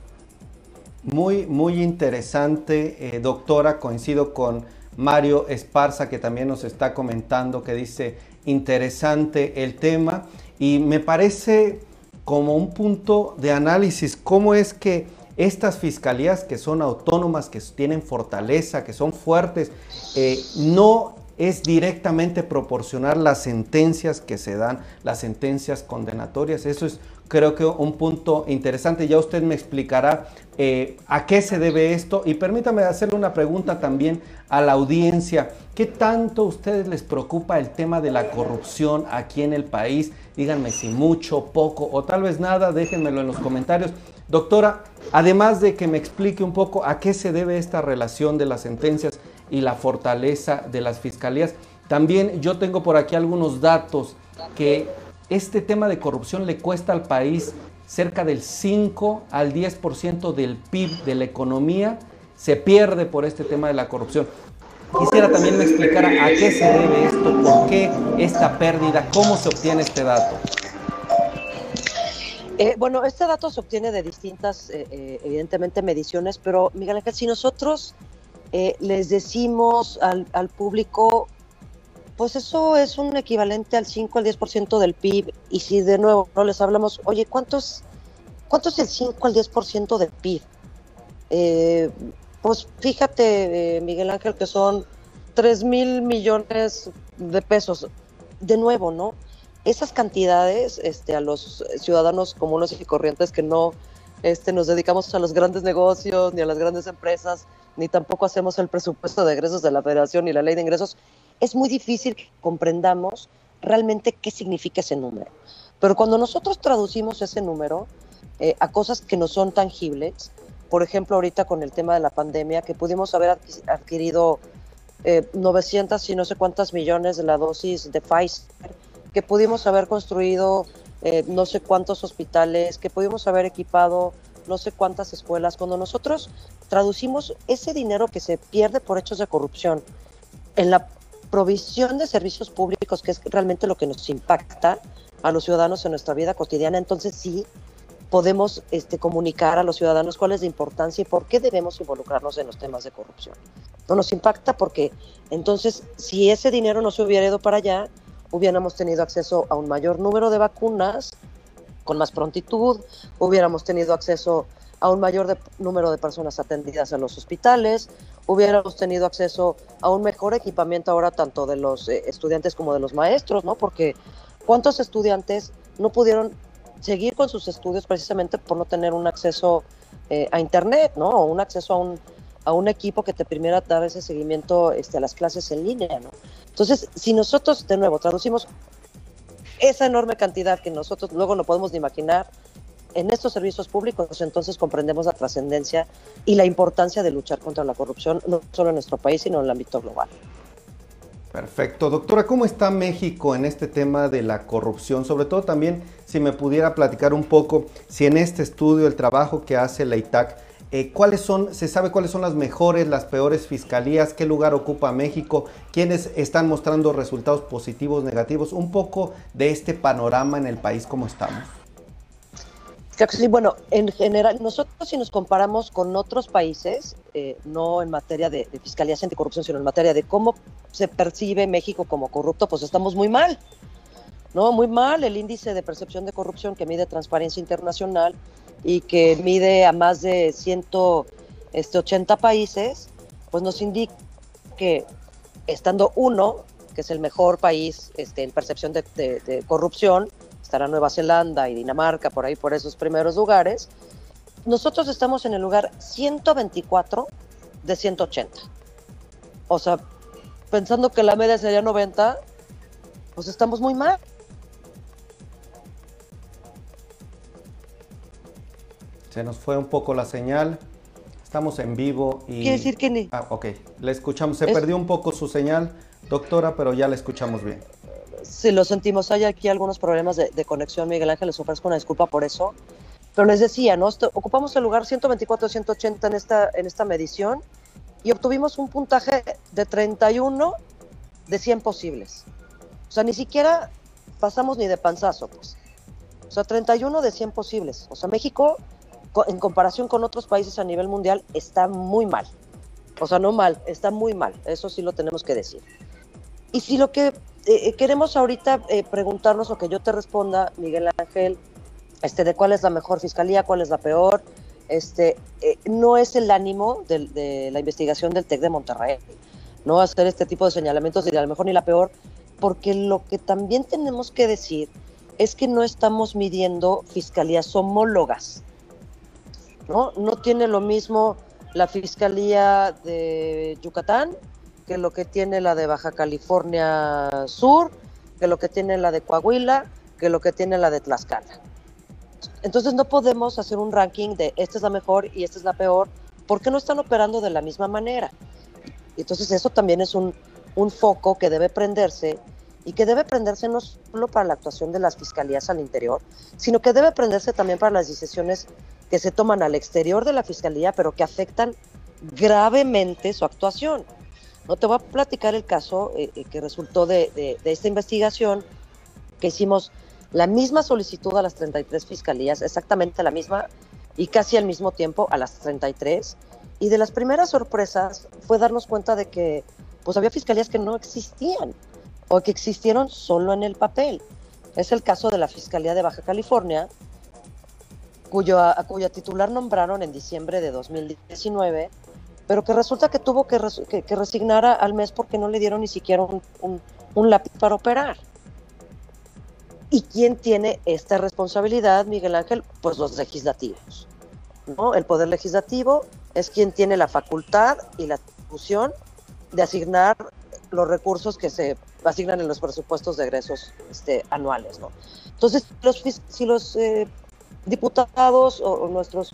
Muy, muy interesante, eh, doctora. Coincido con Mario Esparza, que también nos está comentando, que dice interesante el tema. Y me parece como un punto de análisis cómo es que estas fiscalías que son autónomas, que tienen fortaleza, que son fuertes, eh, no es directamente proporcionar las sentencias que se dan, las sentencias condenatorias. Eso es creo que un punto interesante. Ya usted me explicará eh, a qué se debe esto. Y permítame hacerle una pregunta también a la audiencia. ¿Qué tanto a ustedes les preocupa el tema de la corrupción aquí en el país? Díganme si mucho, poco o tal vez nada, déjenmelo en los comentarios. Doctora, además de que me explique un poco a qué se debe esta relación de las sentencias y la fortaleza de las fiscalías, también yo tengo por aquí algunos datos que este tema de corrupción le cuesta al país cerca del 5 al 10% del PIB de la economía, se pierde por este tema de la corrupción. Quisiera también me explicara a qué se debe esto, por qué esta pérdida, cómo se obtiene este dato. Eh, bueno, este dato se obtiene de distintas, eh, eh, evidentemente, mediciones, pero Miguel Ángel, si nosotros les decimos al, público pues eso es un equivalente al 5 al 10% del PIB. Y si de nuevo no les hablamos, oye, ¿cuánto es, es el 5 al 10% del PIB? Eh, pues fíjate, eh, Miguel Ángel, que son 3 mil millones de pesos. De nuevo, ¿no? Esas cantidades este, a los ciudadanos comunes y corrientes que no este, nos dedicamos a los grandes negocios, ni a las grandes empresas, ni tampoco hacemos el presupuesto de egresos de la federación ni la ley de ingresos, es muy difícil que comprendamos realmente qué significa ese número. Pero cuando nosotros traducimos ese número eh, a cosas que no son tangibles, por ejemplo, ahorita con el tema de la pandemia, que pudimos haber adquirido 900 eh, y no sé cuántas millones de la dosis de Pfizer, que pudimos haber construido eh, no sé cuántos hospitales, que pudimos haber equipado no sé cuántas escuelas. Cuando nosotros traducimos ese dinero que se pierde por hechos de corrupción en la provisión de servicios públicos, que es realmente lo que nos impacta a los ciudadanos en nuestra vida cotidiana, entonces sí podemos este, comunicar a los ciudadanos cuál es la importancia y por qué debemos involucrarnos en los temas de corrupción. No nos impacta porque entonces si ese dinero no se hubiera ido para allá, hubiéramos tenido acceso a un mayor número de vacunas con más prontitud, hubiéramos tenido acceso a un mayor número de personas atendidas en los hospitales, hubiéramos tenido acceso a un mejor equipamiento ahora tanto de los eh, estudiantes como de los maestros, ¿no? Porque ¿cuántos estudiantes no pudieron seguir con sus estudios precisamente por no tener un acceso eh, a Internet, ¿no? O un acceso a un, a un equipo que te permitiera dar ese seguimiento este, a las clases en línea, ¿no? Entonces, si nosotros, de nuevo, traducimos esa enorme cantidad que nosotros luego no podemos ni imaginar en estos servicios públicos entonces comprendemos la trascendencia y la importancia de luchar contra la corrupción, no solo en nuestro país, sino en el ámbito global. Perfecto. Doctora, ¿cómo está México en este tema de la corrupción? Sobre todo también, si me pudiera platicar un poco, si en este estudio, el trabajo que hace la ITAC, eh, ¿cuáles son, se sabe cuáles son las mejores, las peores fiscalías? ¿Qué lugar ocupa México? ¿Quiénes están mostrando resultados positivos, negativos? Un poco de este panorama en el país, ¿cómo estamos? sí, bueno, en general, nosotros si nos comparamos con otros países, eh, no en materia de, de fiscalía anticorrupción, sino en materia de cómo se percibe México como corrupto, pues estamos muy mal. No, muy mal. El índice de percepción de corrupción que mide Transparencia Internacional y que mide a más de 180 este, países, pues nos indica que estando uno, que es el mejor país este, en percepción de corrupción, estará Nueva Zelanda y Dinamarca por ahí, por esos primeros lugares. Nosotros estamos en el lugar 124 de 180. O sea, pensando que la media sería 90, pues estamos muy mal. Se nos fue un poco la señal. Estamos en vivo y... Quiere decir que ni... Ah, ok. Le escuchamos. Se perdió un poco su señal, doctora, pero ya la escuchamos bien. Si lo sentimos, hay aquí algunos problemas de, conexión, Miguel Ángel, les ofrezco una disculpa por eso. Pero les decía, ¿no? ocupamos el lugar 124-180 en esta, en esta medición y obtuvimos un puntaje de 31 de 100 posibles. O sea, ni siquiera pasamos ni de panzazo, pues. O sea, 31 de 100 posibles. O sea, México, en comparación con otros países a nivel mundial, está muy mal. O sea, no mal, está muy mal. Eso sí lo tenemos que decir. Y si lo que eh, eh, queremos ahorita eh, preguntarnos o que yo te responda, Miguel Ángel, este, de cuál es la mejor fiscalía, cuál es la peor. Este, no es el ánimo de, la investigación del TEC de Monterrey. no hacer este tipo de señalamientos y a lo mejor ni la peor, porque lo que también tenemos que decir es que no estamos midiendo fiscalías homólogas. ¿No? tiene lo mismo la Fiscalía de Yucatán que lo que tiene la de Baja California Sur, que lo que tiene la de Coahuila, que lo que tiene la de Tlaxcala. Entonces no podemos hacer un ranking de esta es la mejor y esta es la peor, porque no están operando de la misma manera. Entonces eso también es un foco que debe prenderse y que debe prenderse no solo para la actuación de las fiscalías al interior, sino que debe prenderse también para las decisiones que se toman al exterior de la fiscalía, pero que afectan gravemente su actuación. No te voy a platicar el caso eh, eh, que resultó de, de, esta investigación, que hicimos la misma solicitud a las 33 fiscalías, exactamente la misma y casi al mismo tiempo a las 33. Y de las primeras sorpresas fue darnos cuenta de que pues había fiscalías que no existían o que existieron solo en el papel. Es el caso de la Fiscalía de Baja California, cuyo, a cuya titular nombraron en diciembre de 2019, pero que resulta que tuvo que, que, resignar al mes porque no le dieron ni siquiera un, un, lápiz para operar. ¿Y quién tiene esta responsabilidad, Miguel Ángel? Pues los legislativos. ¿no? El Poder Legislativo es quien tiene la facultad y la atribución de asignar los recursos que se asignan en los presupuestos de egresos este, anuales. ¿no? Entonces, los, si los eh, diputados o, nuestros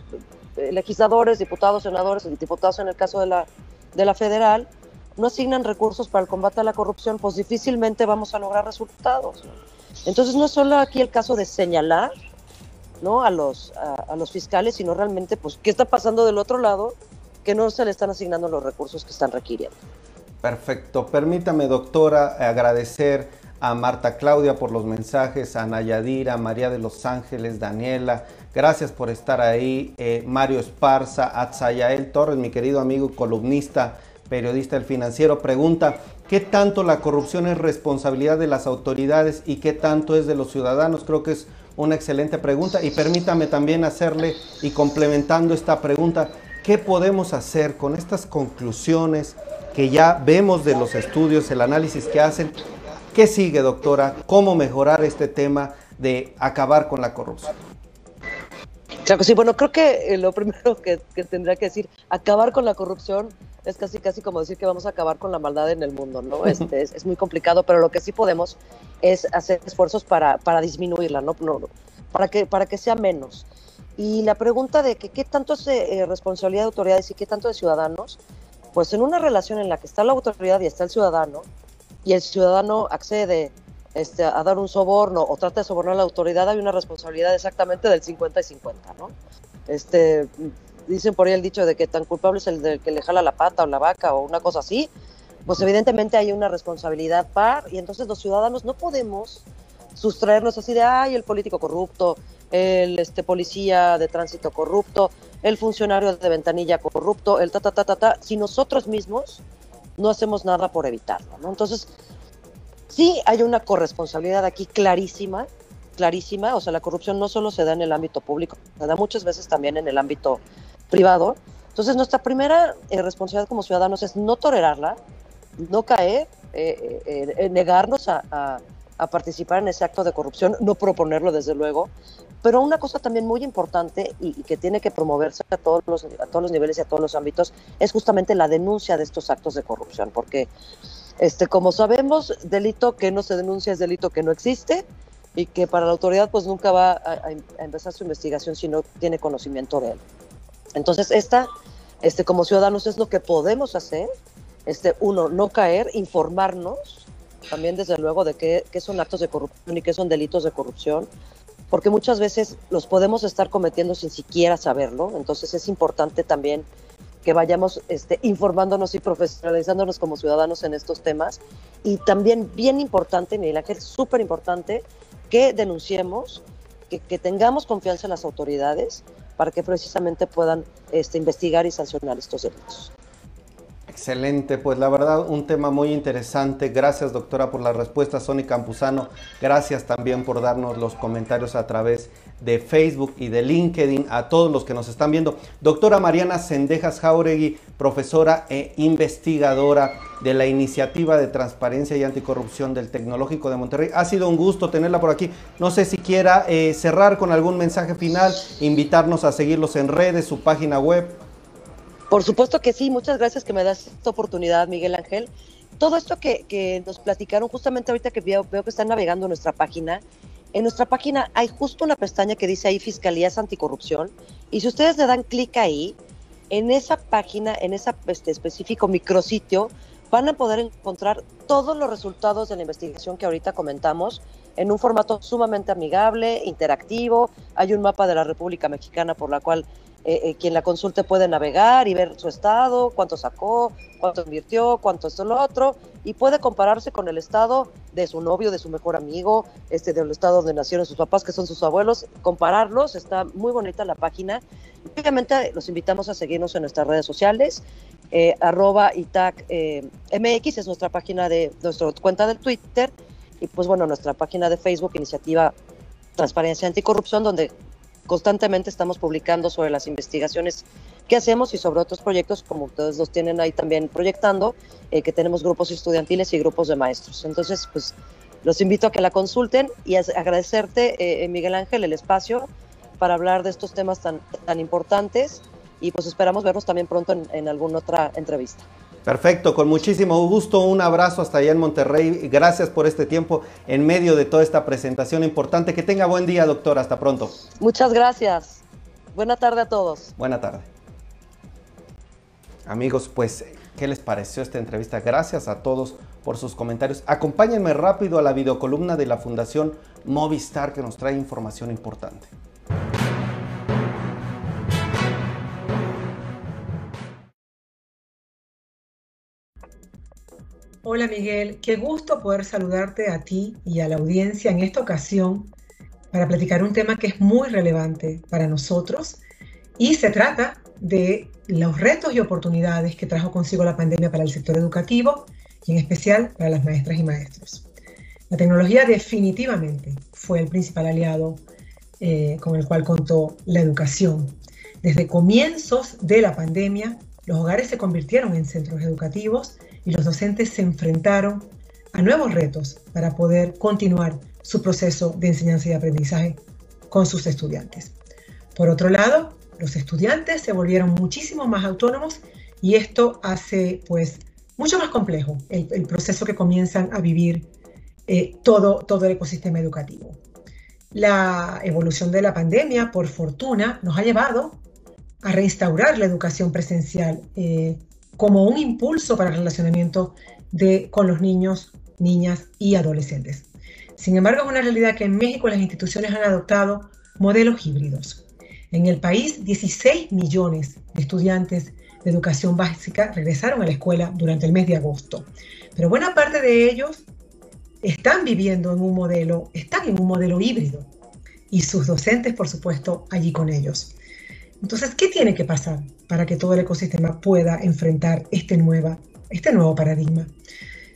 eh, legisladores, diputados, senadores, diputados en el caso de la, de la federal, no asignan recursos para el combate a la corrupción, pues difícilmente vamos a lograr resultados. Entonces no es solo aquí el caso de señalar ¿no? a, los, a, los fiscales, sino realmente pues qué está pasando del otro lado que no se le están asignando los recursos que están requiriendo. Perfecto. Permítame, doctora, agradecer a Marta Claudia por los mensajes, a Nayadira, María de los Ángeles, Daniela, gracias por estar ahí, eh, Mario Esparza, Atzayael Torres, mi querido amigo columnista, periodista del financiero, pregunta, ¿qué tanto la corrupción es responsabilidad de las autoridades y qué tanto es de los ciudadanos? Creo que es una excelente pregunta y permítame también hacerle y complementando esta pregunta, ¿qué podemos hacer con estas conclusiones que ya vemos de los estudios, el análisis que hacen ¿Qué sigue, doctora? ¿Cómo mejorar este tema de acabar con la corrupción? Claro que sí, bueno, creo que eh, lo primero que, tendría que decir, acabar con la corrupción es casi casi como decir que vamos a acabar con la maldad en el mundo, ¿no? Este, es, muy complicado, pero lo que sí podemos es hacer esfuerzos para, para disminuirla, ¿no? para, que, para que sea menos. Y la pregunta de que qué tanto es eh, responsabilidad de autoridades y qué tanto de ciudadanos, pues en una relación en la que está la autoridad y está el ciudadano, y el ciudadano accede este, a dar un soborno o trata de sobornar a la autoridad, hay una responsabilidad exactamente del 50 y 50, ¿no? Este, dicen por ahí el dicho de que tan culpable es el que le jala la pata o la vaca o una cosa así, pues evidentemente hay una responsabilidad par y entonces los ciudadanos no podemos sustraernos así de, ay, el político corrupto, el este, policía de tránsito corrupto, el funcionario de ventanilla corrupto, el ta, ta, ta, ta, ta, si nosotros mismos no hacemos nada por evitarlo. Entonces, sí hay una corresponsabilidad aquí clarísima, clarísima, o sea, la corrupción no solo se da en el ámbito público, se da muchas veces también en el ámbito privado. Entonces, nuestra primera eh, responsabilidad como ciudadanos es no tolerarla, no caer, eh, eh, negarnos a participar en ese acto de corrupción, no proponerlo desde luego, pero una cosa también muy importante y, que tiene que promoverse a todos, los, a todos los niveles y a todos los ámbitos es justamente la denuncia de estos actos de corrupción, porque este, como sabemos, delito que no se denuncia es delito que no existe y que para la autoridad pues nunca va a, empezar su investigación si no tiene conocimiento de él. Entonces, esta, este, como ciudadanos es lo que podemos hacer, este, uno, no caer, informarnos, también desde luego de qué, qué son actos de corrupción y qué son delitos de corrupción, porque muchas veces los podemos estar cometiendo sin siquiera saberlo, entonces es importante también que vayamos este, informándonos y profesionalizándonos como ciudadanos en estos temas. Y también bien importante, Miguel Ángel, súper importante, que denunciemos, que, que, tengamos confianza en las autoridades para que precisamente puedan este, investigar y sancionar estos delitos. Excelente, pues la verdad un tema muy interesante. Gracias doctora por la respuesta, Sony Campuzano. Gracias también por darnos los comentarios a través de Facebook y de LinkedIn a todos los que nos están viendo. Doctora Mariana Sendejas Jauregui, profesora e investigadora de la Iniciativa de Transparencia y Anticorrupción del Tecnológico de Monterrey. Ha sido un gusto tenerla por aquí. No sé si quiera eh, cerrar con algún mensaje final, invitarnos a seguirlos en redes, su página web. Por supuesto que sí, muchas gracias que me das esta oportunidad, Miguel Ángel. Todo esto que, nos platicaron justamente ahorita que veo, veo que están navegando nuestra página, en nuestra página hay justo una pestaña que dice ahí Fiscalías Anticorrupción y si ustedes le dan clic ahí, en esa página, en ese este, específico micrositio, van a poder encontrar todos los resultados de la investigación que ahorita comentamos en un formato sumamente amigable, interactivo. Hay un mapa de la República Mexicana por la cual eh, eh, quien la consulte puede navegar y ver su estado, cuánto sacó, cuánto invirtió, cuánto es lo otro, y puede compararse con el estado de su novio, de su mejor amigo, este, del estado donde nacieron sus papás, que son sus abuelos, compararlos, está muy bonita la página. Obviamente los invitamos a seguirnos en nuestras redes sociales, eh, arroba ITAC MX es nuestra página de, nuestra cuenta de Twitter, y pues bueno, nuestra página de Facebook, Iniciativa Transparencia Anticorrupción, donde constantemente estamos publicando sobre las investigaciones que hacemos y sobre otros proyectos, como ustedes los tienen ahí también proyectando, eh, que tenemos grupos estudiantiles y grupos de maestros. Entonces, pues los invito a que la consulten y a agradecerte, eh, Miguel Ángel, el espacio para hablar de estos temas tan, tan importantes y pues esperamos vernos también pronto en alguna otra entrevista. Perfecto, con muchísimo gusto. Un abrazo hasta allá en Monterrey. Gracias por este tiempo en medio de toda esta presentación importante. Que tenga buen día, doctor. Hasta pronto. Muchas gracias. Buena tarde a todos. Buena tarde. Amigos, pues, ¿qué les pareció esta entrevista? Gracias a todos por sus comentarios. Acompáñenme rápido a la videocolumna de la Fundación Movistar que nos trae información importante. Hola Miguel, qué gusto poder saludarte a ti y a la audiencia en esta ocasión para platicar un tema que es muy relevante para nosotros y se trata de los retos y oportunidades que trajo consigo la pandemia para el sector educativo y en especial para las maestras y maestros. La tecnología definitivamente fue el principal aliado eh, con el cual contó la educación. Desde comienzos de la pandemia, los hogares se convirtieron en centros educativos y los docentes se enfrentaron a nuevos retos para poder continuar su proceso de enseñanza y aprendizaje con sus estudiantes. Por otro lado, los estudiantes se volvieron muchísimo más autónomos y esto hace pues mucho más complejo el, proceso que comienzan a vivir eh, todo, todo el ecosistema educativo. La evolución de la pandemia, por fortuna, nos ha llevado a reinstaurar la educación presencial eh, como un impulso para el relacionamiento de, con los niños, niñas y adolescentes. Sin embargo, es una realidad que en México las instituciones han adoptado modelos híbridos. En el país, 16 millones de estudiantes de educación básica regresaron a la escuela durante el mes de agosto, pero buena parte de ellos están viviendo en un modelo, están en un modelo híbrido y sus docentes, por supuesto, allí con ellos. Entonces, ¿qué tiene que pasar para que todo el ecosistema pueda enfrentar este, nueva, este nuevo paradigma?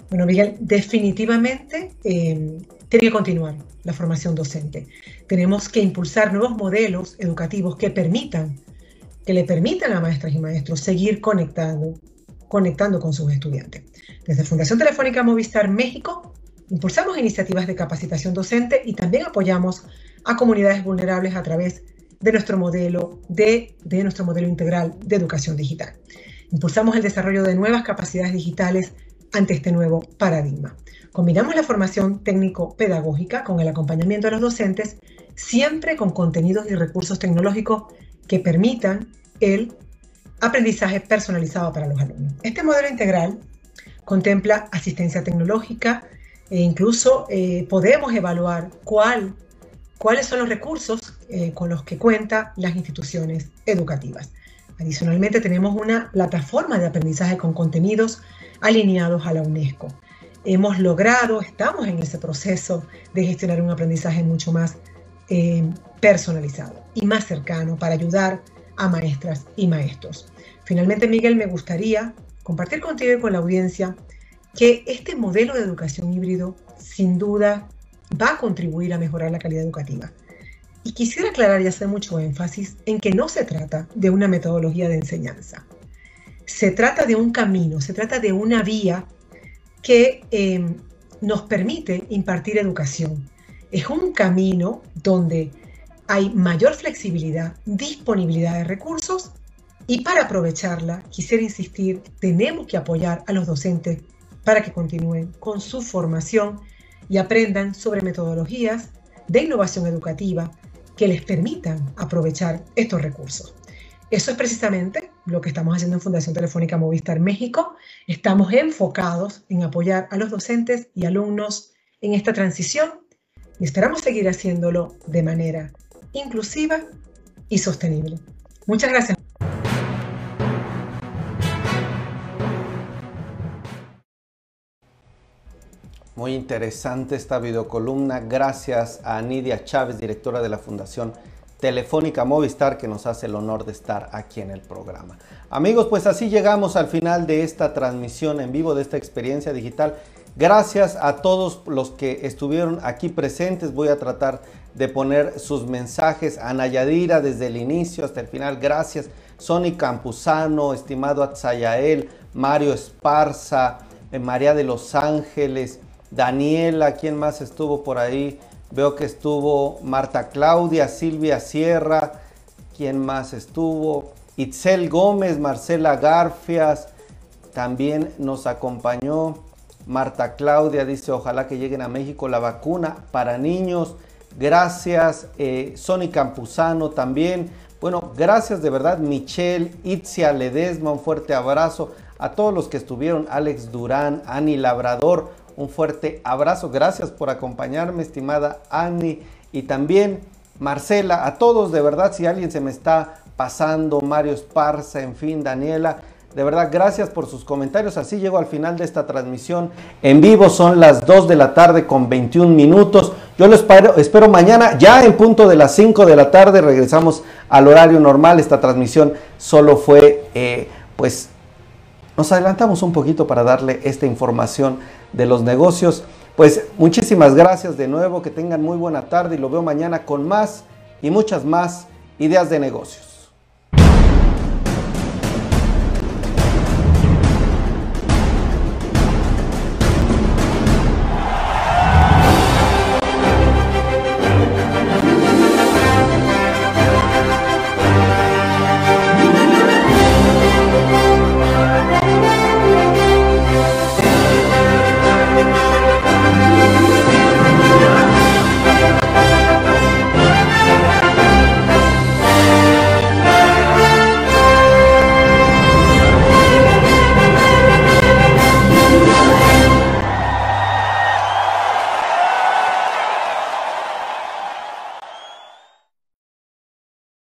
Bueno, Miguel, definitivamente eh, tiene que continuar la formación docente. Tenemos que impulsar nuevos modelos educativos que permitan, que le permitan a maestras y maestros seguir conectando, conectando con sus estudiantes. Desde Fundación Telefónica Movistar México, impulsamos iniciativas de capacitación docente y también apoyamos a comunidades vulnerables a través de nuestro modelo, de, de nuestro modelo integral de educación digital. Impulsamos el desarrollo de nuevas capacidades digitales ante este nuevo paradigma. Combinamos la formación técnico-pedagógica con el acompañamiento de los docentes, siempre con contenidos y recursos tecnológicos que permitan el aprendizaje personalizado para los alumnos. Este modelo integral contempla asistencia tecnológica e incluso eh, podemos evaluar cuál cuáles son los recursos eh, con los que cuentan las instituciones educativas. Adicionalmente tenemos una plataforma de aprendizaje con contenidos alineados a la UNESCO. Hemos logrado, estamos en ese proceso de gestionar un aprendizaje mucho más eh, personalizado y más cercano para ayudar a maestras y maestros. Finalmente, Miguel, me gustaría compartir contigo y con la audiencia que este modelo de educación híbrido sin duda va a contribuir a mejorar la calidad educativa. Y quisiera aclarar y hacer mucho énfasis en que no se trata de una metodología de enseñanza. Se trata de un camino, se trata de una vía que eh, nos permite impartir educación. Es un camino donde hay mayor flexibilidad, disponibilidad de recursos y para aprovecharla, quisiera insistir, tenemos que apoyar a los docentes para que continúen con su formación y aprendan sobre metodologías de innovación educativa que les permitan aprovechar estos recursos. Eso es precisamente lo que estamos haciendo en Fundación Telefónica Movistar México. Estamos enfocados en apoyar a los docentes y alumnos en esta transición y esperamos seguir haciéndolo de manera inclusiva y sostenible. Muchas gracias. Muy interesante esta videocolumna. Gracias a Nidia Chávez, directora de la Fundación Telefónica Movistar, que nos hace el honor de estar aquí en el programa. Amigos, pues así llegamos al final de esta transmisión en vivo, de esta experiencia digital. Gracias a todos los que estuvieron aquí presentes. Voy a tratar de poner sus mensajes a Nayadira desde el inicio hasta el final. Gracias. Sony Campuzano, estimado Atzayael, Mario Esparza, eh, María de los Ángeles, Daniela, ¿quién más estuvo por ahí? Veo que estuvo Marta Claudia, Silvia Sierra, ¿quién más estuvo? Itzel Gómez, Marcela Garfias, también nos acompañó. Marta Claudia dice, ojalá que lleguen a México la vacuna para niños. Gracias, eh, Sony Campuzano también. Bueno, gracias de verdad, Michelle, Itzia Ledesma, un fuerte abrazo a todos los que estuvieron, Alex Durán, Ani Labrador, un fuerte abrazo. Gracias por acompañarme, estimada Annie. Y también Marcela, a todos de verdad, si alguien se me está pasando, Mario Esparza, en fin, Daniela. De verdad, gracias por sus comentarios. Así llego al final de esta transmisión en vivo. Son las 2 de la tarde con 21 minutos. Yo lo espero, espero mañana, ya en punto de las 5 de la tarde. Regresamos al horario normal. Esta transmisión solo fue, eh, pues, nos adelantamos un poquito para darle esta información de los negocios. Pues muchísimas gracias de nuevo, que tengan muy buena tarde y lo veo mañana con más y muchas más ideas de negocios.